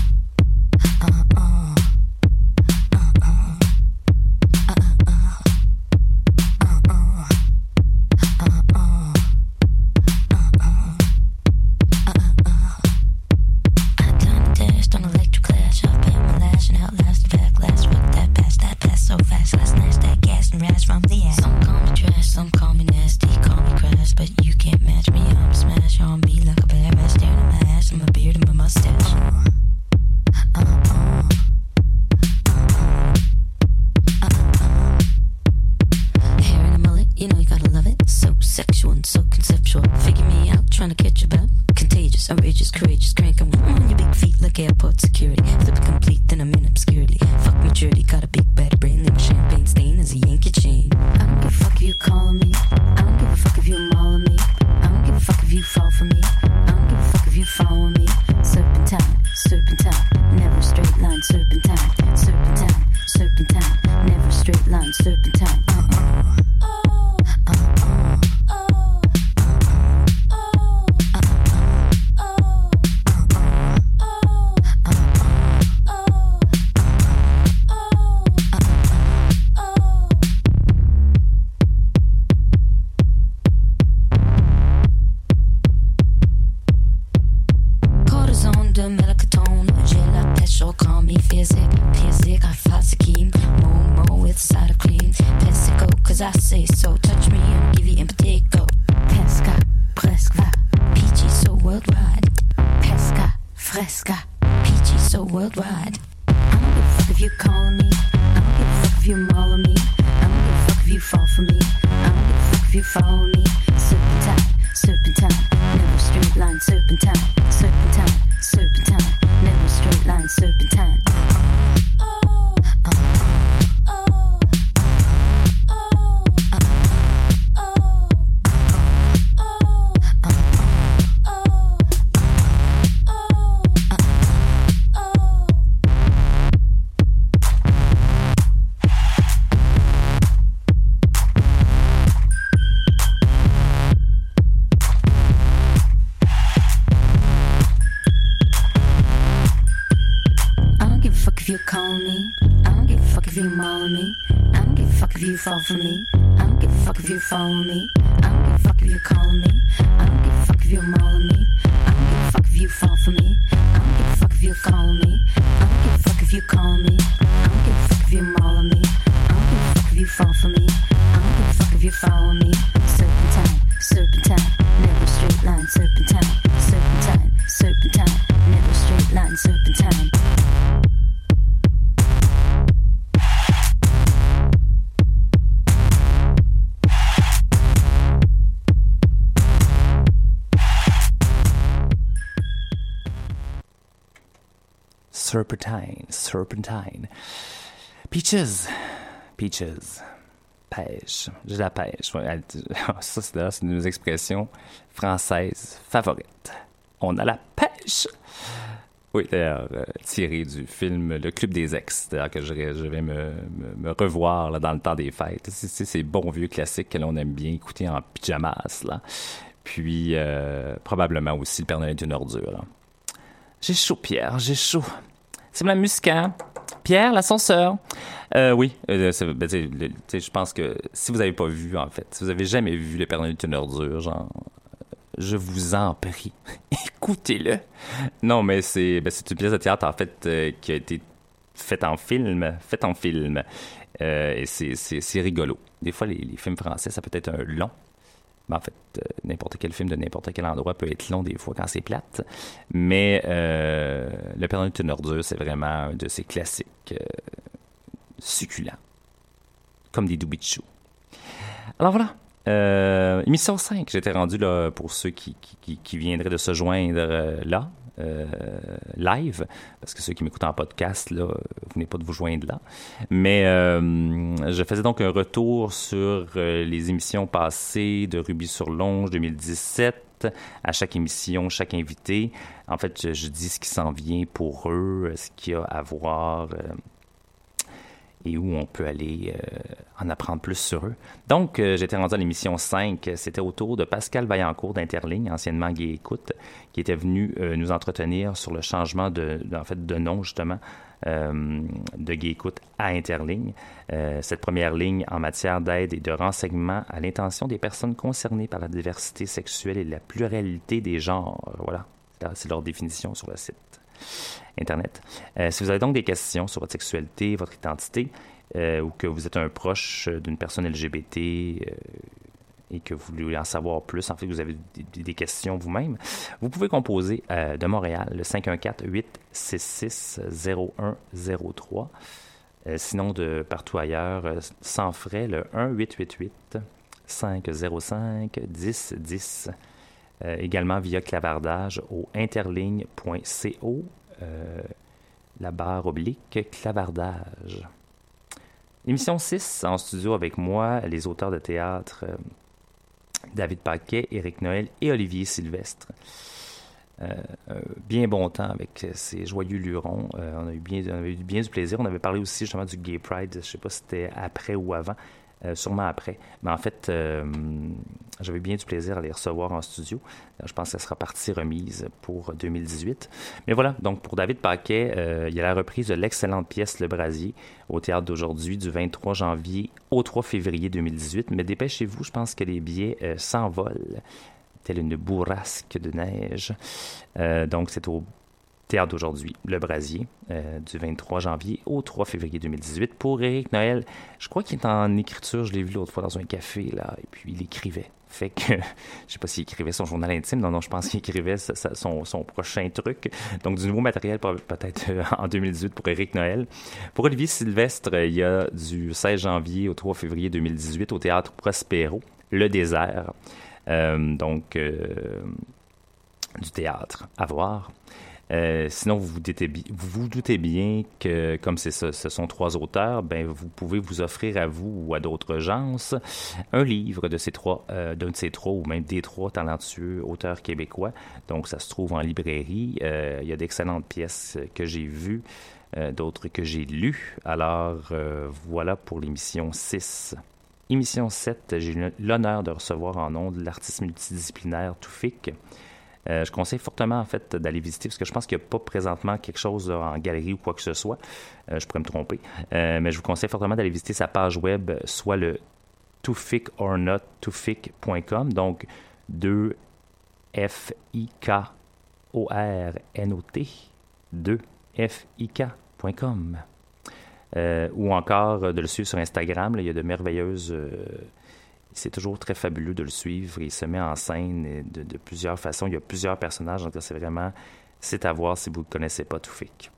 call me. I don't give a fuck if you maul me. I don't give a fuck if you fall for me. I don't give a fuck if you follow me. I don't give a fuck if you call me. I don't give a fuck if you maul me. I don't give a fuck if you fall for me. I don't give a fuck if you call me. I don't give a fuck if you call me. I don't give a fuck if you maul me. I don't give a fuck if you fall for me. I don't give a fuck if you follow me. Serpentine, serpentine, never straight line. Serpentine, serpentine, serpentine, never straight line. Serpentine. Peaches, Peaches, pêche. J'ai la pêche. Ça, c'est une de nos expressions françaises favorites. On a la pêche. Oui, d'ailleurs, euh, tiré du film Le Club des Ex. D'ailleurs, que je, vais me, revoir là, dans le temps des fêtes. C'est ces bons vieux classiques que l'on aime bien écouter en pyjamas. Là. Puis, euh, probablement aussi Le Père Noël est une ordure. J'ai chaud, Pierre, j'ai chaud. Musique, hein? Pierre, l'ascenseur. Euh, oui, euh, ben, je pense que si vous n'avez pas vu, en fait, si vous avez jamais vu Le Père Noël est une ordure, genre, je vous en prie, écoutez-le. Non, mais c'est ben, une pièce de théâtre, en fait, euh, qui a été faite en film, faite en film. et c'est rigolo. Des fois, les, films français, ça peut être un long. En fait, euh, n'importe quel film de n'importe quel endroit peut être long des fois quand c'est plate. Mais euh, Le Père est une ordure, c'est vraiment un de ces classiques succulents. Comme des Doubichou. Alors voilà, euh, émission 5, j'étais rendu là pour ceux qui, qui, viendraient de se joindre euh, là, euh, live, parce que ceux qui m'écoutent en podcast, vous venez pas de vous joindre là. Mais je faisais donc un retour sur les émissions passées de Ruby sur Longe 2017. À chaque émission, chaque invité, en fait, je, je dis ce qui s'en vient pour eux, ce qu'il y a à voir et où on peut aller euh, en apprendre plus sur eux. Donc, euh, j'étais rendu à l'émission 5. C'était autour de Pascal Vaillancourt d'Interligne, anciennement Gay Écoute, qui était venu euh, nous entretenir sur le changement de, en fait, de nom, justement, de Gay Écoute à Interligne. cette première ligne en matière d'aide et de renseignement à l'intention des personnes concernées par la diversité sexuelle et la pluralité des genres. Voilà, c'est leur définition sur le site. Internet. Euh, si vous avez donc des questions sur votre sexualité, votre identité, euh, ou que vous êtes un proche d'une personne LGBT euh, et que vous voulez en savoir plus, en fait, vous avez des, questions vous-même, vous pouvez composer de Montréal le 514-866-0103. sinon, de partout ailleurs, sans frais, le 1-888-505-1010. également via clavardage au interligne.co euh, la barre oblique clavardage. Émission 6, en studio avec moi, les auteurs de théâtre euh, David Paquet, Éric Noël et Olivier Sylvestre. Euh, bien bon temps avec ces joyeux lurons. on, a eu bien, on eu bien du plaisir. On avait parlé aussi justement du Gay Pride. Je ne sais pas si c'était après ou avant. Euh, sûrement après. Mais en fait, euh, j'avais bien du plaisir à les recevoir en studio. Euh, je pense que ça sera partie remise pour 2018. Mais voilà, donc pour David Paquet, il y a la reprise de l'excellente pièce Le Brasier au théâtre d'aujourd'hui du 23 janvier au 3 février 2018. Mais dépêchez-vous, je pense que les billets s'envolent telle une bourrasque de neige. donc c'est au Théâtre d'aujourd'hui, Le Brasier, euh, du 23 janvier au 3 février 2018. Pour Éric Noël, je crois qu'il est en écriture, je l'ai vu l'autre fois dans un café, là, et puis il écrivait. Fait que, je sais pas s'il écrivait son journal intime, non, non, je pense qu'il écrivait son, son, prochain truc. Donc, du nouveau matériel peut-être euh, en 2018 pour Éric Noël. Pour Olivier Sylvestre, il y a du 16 janvier au 3 février 2018 au Théâtre Prospero, Le Désert. Euh, donc, du théâtre à voir. Euh, sinon, vous vous, doutez, vous doutez bien que, comme ce sont trois auteurs, ben, vous pouvez vous offrir à vous ou à d'autres gens un livre de ces trois, euh, d'un de ces trois ou même des trois talentueux auteurs québécois. Donc, ça se trouve en librairie. Euh, il y a d'excellentes pièces que j'ai vues, d'autres que j'ai lues. Alors, voilà pour l'émission 6. Émission 7, j'ai l'honneur de recevoir en nom de l'artiste multidisciplinaire Toufik. Euh, je conseille fortement en fait d'aller visiter parce que je pense qu'il n'y a pas présentement quelque chose en galerie ou quoi que ce soit. Euh, je pourrais me tromper. Euh, mais je vous conseille fortement d'aller visiter sa page web, soit le not donc 2 F I K O R N O T 2 F I K.com. ou encore de le suivre sur Instagram. il y a de merveilleuses c'est toujours très fabuleux de le suivre. Il se met en scène de, plusieurs façons. Il y a plusieurs personnages. Donc, c'est vraiment, c'est à voir si vous ne connaissez pas Toufik.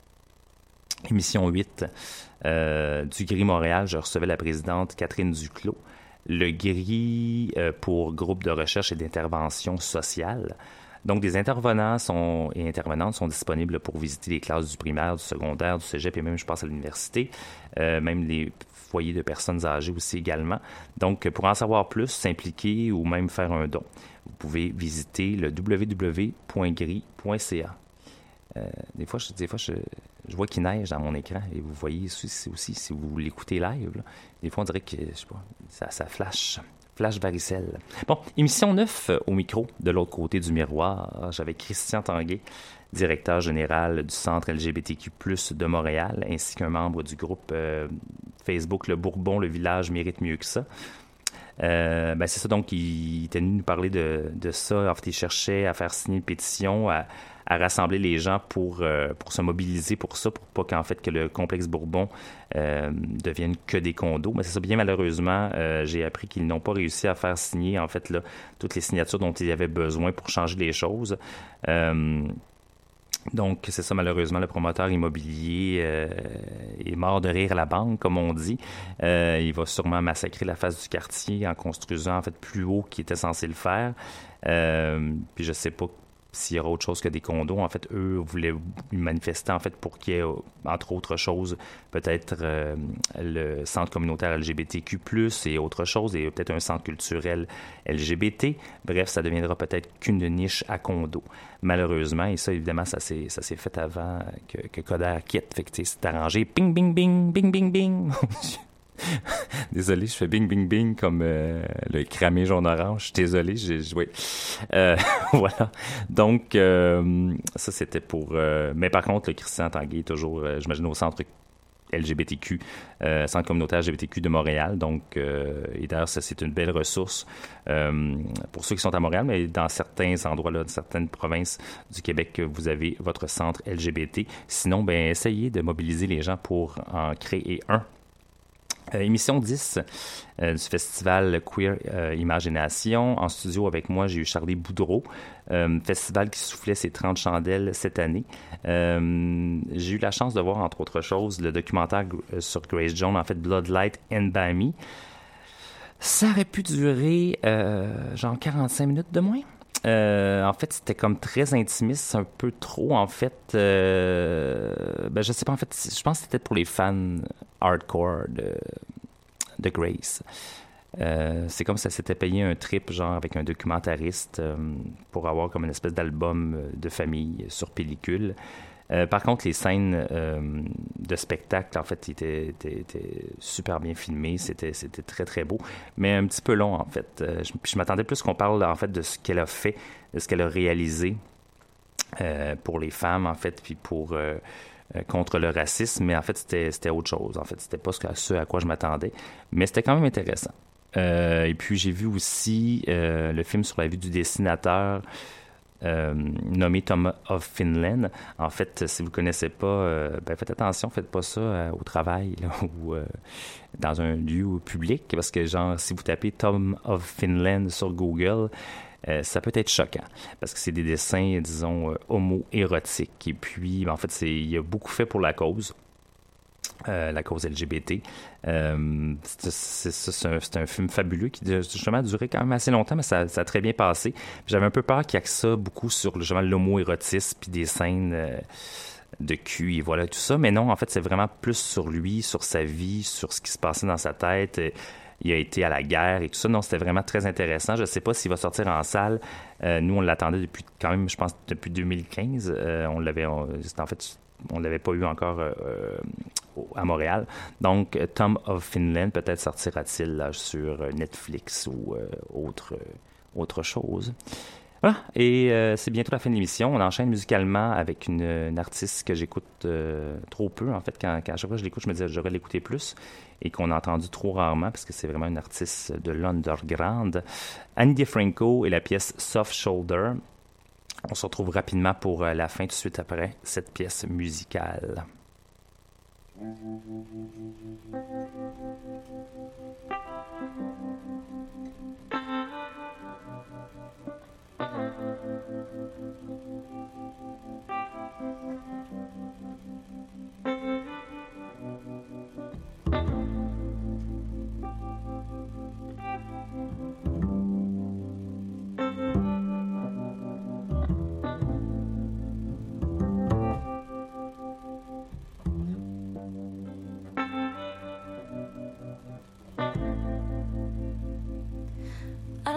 Émission 8 euh, du Gris Montréal, je recevais la présidente Catherine Duclos. Le Gris euh, pour groupe de recherche et d'intervention sociale. Donc, des intervenants sont, et intervenantes sont disponibles pour visiter les classes du primaire, du secondaire, du cégep et même, je pense, à l'université. Euh, même les foyers de personnes âgées aussi également. Donc, pour en savoir plus, s'impliquer ou même faire un don, vous pouvez visiter le www.gris.ca. Euh, des fois, je, des fois je, vois qu'il neige dans mon écran et vous voyez aussi, aussi si vous l'écoutez live, des fois on dirait que je sais pas, ça, ça flash. Flash varicelle. Bon, émission 9 euh, au micro, de l'autre côté du miroir. J'avais Christian Tanguay, directeur général du Centre LGBTQ, de Montréal, ainsi qu'un membre du groupe euh, Facebook Le Bourbon, le village mérite mieux que ça. Euh, ben c'est ça, donc, il, était venu nous parler de, ça. En fait, il cherchait à faire signer une pétition, à, rassembler les gens pour, pour se mobiliser pour ça, pour pas qu'en fait que le complexe Bourbon devienne que des condos. Mais c'est ça, bien malheureusement, j'ai appris qu'ils n'ont pas réussi à faire signer en fait là, toutes les signatures dont il y avait besoin pour changer les choses. Donc, c'est ça, malheureusement, le promoteur immobilier euh, est mort de rire à la banque, comme on dit. Euh, il va sûrement massacrer la face du quartier en construisant, en fait, plus haut qu'il était censé le faire. Euh, puis je sais pas s'il y aura autre chose que des condos. En fait, eux voulaient manifester en fait pour qu'il y ait, entre autres choses, peut-être euh, le centre communautaire LGBTQ+, et autre chose, et peut-être un centre culturel LGBT. Bref, ça deviendra peut-être qu'une niche à condos. Malheureusement, et ça, évidemment, ça s'est, ça s'est fait avant que, que Coder quitte. Fait que, c'est arrangé. Bing, bing, bing, bing, bing, bing. désolé, je fais bing bing bing comme euh, le cramé jaune-orange. Désolé, j'ai joué. Euh, voilà. Donc, euh, ça, c'était pour... mais par contre, le Christian Tanguay est toujours, j'imagine, au centre LGBTQ, Centre communautaire LGBTQ de Montréal. Donc, et d'ailleurs, ça, c'est une belle ressource pour ceux qui sont à Montréal, mais dans certains endroits, là, dans certaines provinces du Québec, vous avez votre centre LGBT. Sinon, ben, essayez de mobiliser les gens pour en créer un euh, émission 10 euh, du festival Queer euh, Imagination. En studio avec moi, j'ai eu Charlie Boudreau, festival qui soufflait ses 30 chandelles cette année. j'ai eu la chance de voir, entre autres choses, le documentaire sur Grace Jones, en fait Bloodlight and Me. Ça aurait pu durer genre 45 minutes de moins? Euh, en fait, c'était comme très intimiste, un peu trop, en fait. Euh, ben, je sais pas, en fait, je pense que c'était pour les fans hardcore de, de Grace. Euh, c'est comme ça s'était payé un trip, genre avec un documentariste, pour avoir comme une espèce d'album de famille sur pellicule. Euh, par contre, les scènes euh, de spectacle, en fait, étaient, super bien filmées. C'était, très, très beau, mais un petit peu long, en fait. Euh, je, m'attendais plus qu'on parle, en fait, de ce qu'elle a fait, de ce qu'elle a réalisé pour les femmes, en fait, puis pour... contre le racisme, mais en fait, c'était, c'était autre chose. En fait, c'était pas ce à quoi je m'attendais, mais c'était quand même intéressant. et puis, j'ai vu aussi le film sur la vie du dessinateur euh, nommé Tom of Finland. En fait, si vous ne connaissez pas, euh, ben faites attention, faites pas ça euh, au travail ou dans un lieu public, parce que genre, si vous tapez Tom of Finland sur Google, ça peut être choquant parce que c'est des dessins, disons, homo-érotiques. Et puis, ben, en fait, il a beaucoup fait pour la cause. Euh, la cause LGBT. Euh, c'est un, film fabuleux qui justement a duré quand même assez longtemps, mais ça, a très bien passé. J'avais un peu peur qu'il y ait ça beaucoup sur l'homo-érotisme puis des scènes euh, de cul et voilà tout ça. Mais non, en fait, c'est vraiment plus sur lui, sur sa vie, sur ce qui se passait dans sa tête. Il a été à la guerre et tout ça. Non, c'était vraiment très intéressant. Je ne sais pas s'il va sortir en salle. nous, on l'attendait depuis quand même, je pense, depuis 2015. on l'avait, en fait, on l'avait pas eu encore à Montréal. Donc, Tom of Finland, peut-être sortira-t-il sur Netflix ou euh, autre, chose. Voilà, et euh, c'est bientôt la fin de l'émission. On enchaîne musicalement avec une, artiste que j'écoute euh, trop peu. En fait, quand, chaque fois je l'écoute, je me dis que j'aurais l'écouter plus et qu'on a entendu trop rarement parce que c'est vraiment une artiste de l'underground. Annie DeFranco et la pièce Soft Shoulder. On se retrouve rapidement pour la fin tout de suite après cette pièce musicale.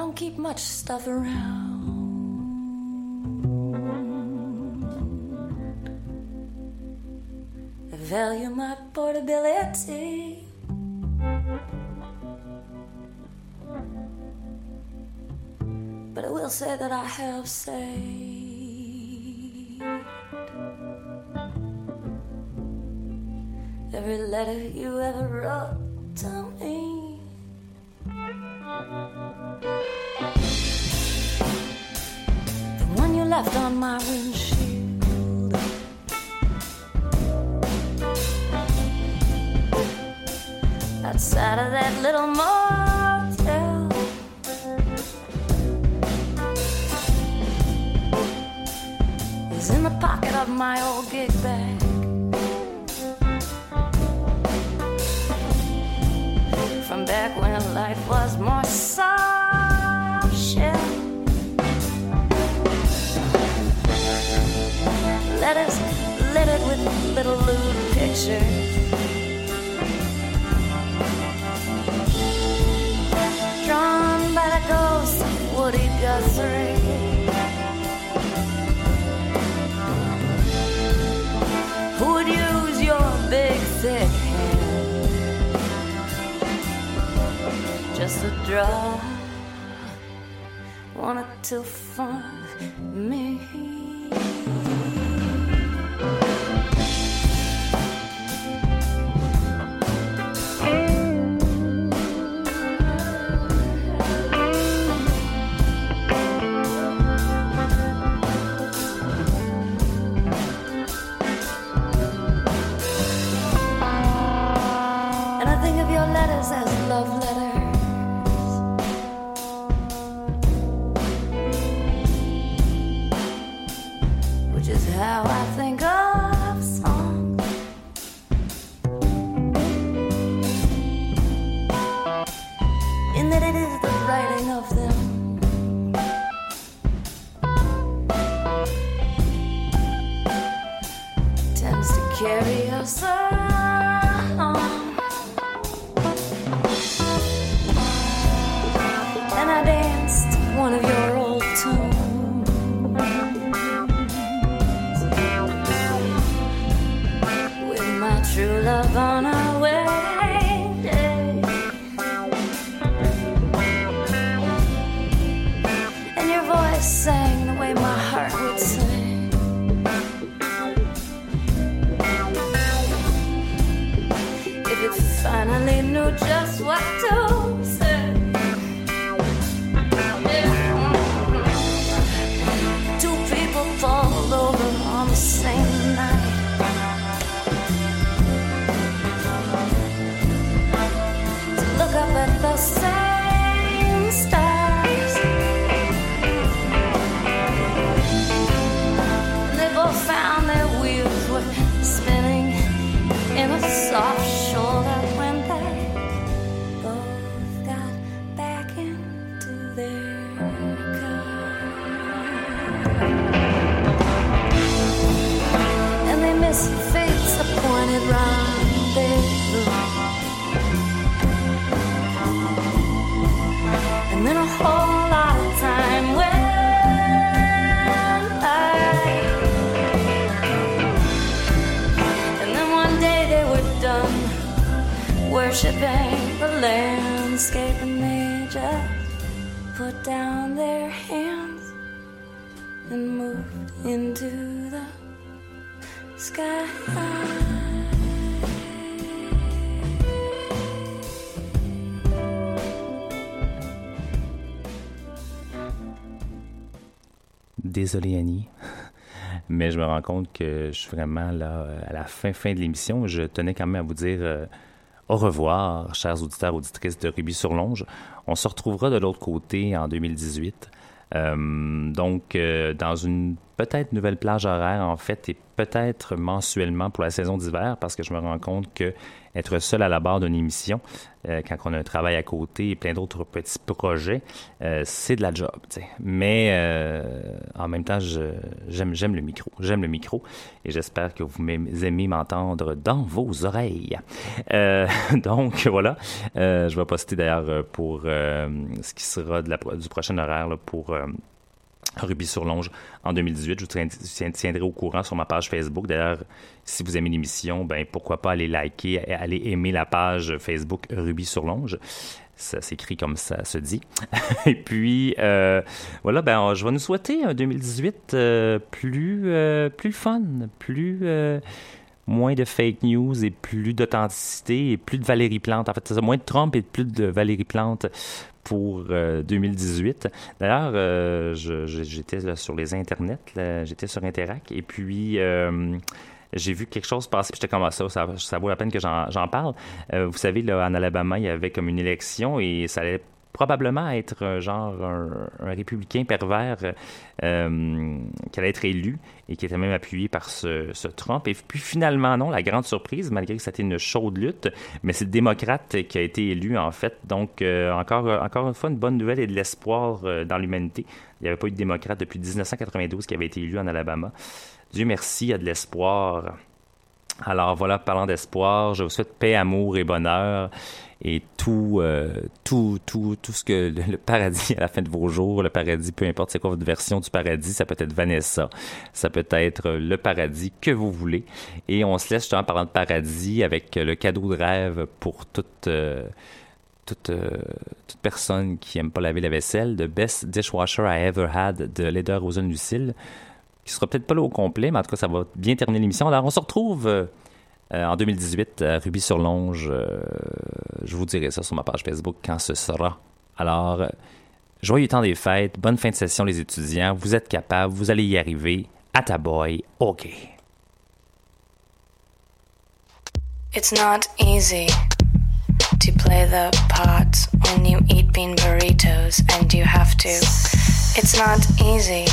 Thank keep much stuff around. I value my portability. But I will say that I have saved every letter you ever wrote to me. left on my windshield. Outside of that little motel, is in the pocket of my old gig bag. Just to draw wanted to writing of them. Désolé Annie, mais je me rends compte que je suis vraiment là euh, à la fin fin de l'émission. Je tenais quand même à vous dire euh, au revoir, chers auditeurs auditrices de Ruby sur Longe. On se retrouvera de l'autre côté en 2018. Euh, donc, dans une peut-être nouvelle plage horaire, en fait, et peut-être mensuellement pour la saison d'hiver, parce que je me rends compte que être seul à la barre d'une émission, euh, quand on a un travail à côté et plein d'autres petits projets, euh, c'est de la job. Mais euh, en même temps, j'aime le micro. J'aime le micro et j'espère que vous aimez m'entendre dans vos oreilles. Donc voilà, je vais poster d'ailleurs pour ce qui sera du prochain horaire pour Ruby sur Longe en 2018. Je vous tiendrai au courant sur ma page Facebook. D'ailleurs, si vous aimez l'émission, ben pourquoi pas aller liker, aller aimer la page Facebook Ruby sur Longe. Ça s'écrit comme ça se dit. et puis, euh, voilà, ben, je vais nous souhaiter un 2018 euh, plus, euh, plus fun, plus... euh, moins de fake news et plus d'authenticité et plus de Valérie Plante. En fait, c'est ça, moins de Trump et plus de Valérie Plante pour euh, 2018. D'ailleurs, euh, je- je- j'étais sur les internets, j'étais sur Interac et puis euh, j'ai vu quelque chose passer, j'étais comme ah, ça, ça, vaut la peine que j'en parle. vous savez, là, en Alabama, il y avait comme une élection et ça allait probablement être un genre un, républicain pervers euh, qui allait être élu et qui était même appuyé par ce, Trump. Et puis finalement, non, la grande surprise, malgré que c'était une chaude lutte, mais c'est le démocrate qui a été élu en fait. Donc euh, encore, encore une fois, une bonne nouvelle et de l'espoir euh, dans l'humanité. Il n'y avait pas eu de démocrate depuis 1992 qui avait été élu en Alabama. Dieu merci, il y a de l'espoir. Alors voilà, parlant d'espoir, je vous souhaite paix, amour et bonheur et tout, euh, tout, tout, tout ce que le, paradis à la fin de vos jours, le paradis, peu importe c'est quoi votre version du paradis, ça peut être Vanessa, ça peut être le paradis que vous voulez. Et on se laisse justement parlant de paradis avec le cadeau de rêve pour toute, euh, toute, euh, toute personne qui aime pas laver la vaisselle, The Best Dishwasher I Ever Had de Leder Rosen Lucille, qui sera peut-être pas là au complet, mais en tout cas ça va bien terminer l'émission. Alors on se retrouve euh, en 2018, à Ruby-sur-Longe, euh, je vous dirai ça sur ma page Facebook quand ce sera. Alors, euh, joyeux temps des fêtes, bonne fin de session les étudiants, vous êtes capables, vous allez y arriver. À ta boy, OK. It's not easy to play the part when you eat bean burritos and you have to. It's not easy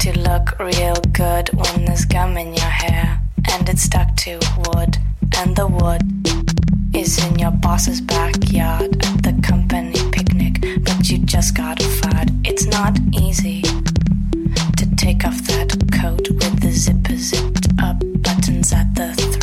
to look real good when there's gum in your hair. And it's stuck to wood, and the wood is in your boss's backyard at the company picnic, but you just got fired. It's not easy to take off that coat with the zipper zipped up, buttons at the throat